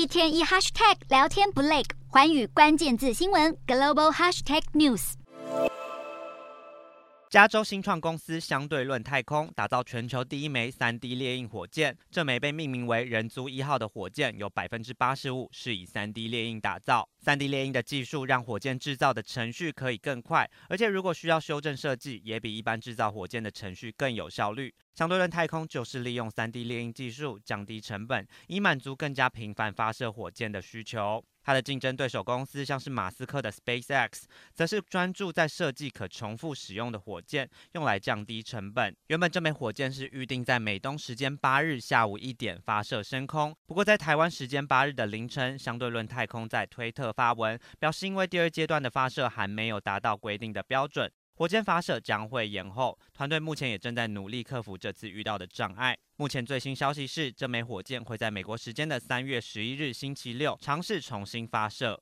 一天一 hashtag 聊天不累，寰宇关键字新闻 global hashtag news。加州新创公司相对论太空打造全球第一枚 3D 猎印火箭。这枚被命名为“人族一号”的火箭，有百分之八十五是以 3D 猎印打造。3D 猎印的技术让火箭制造的程序可以更快，而且如果需要修正设计，也比一般制造火箭的程序更有效率。相对论太空就是利用 3D 猎鹰技术降低成本，以满足更加频繁发射火箭的需求。它的竞争对手公司像是马斯克的 SpaceX，则是专注在设计可重复使用的火箭，用来降低成本。原本这枚火箭是预定在美东时间八日下午一点发射升空，不过在台湾时间八日的凌晨，相对论太空在推特发文表示，因为第二阶段的发射还没有达到规定的标准。火箭发射将会延后，团队目前也正在努力克服这次遇到的障碍。目前最新消息是，这枚火箭会在美国时间的三月十一日星期六尝试重新发射。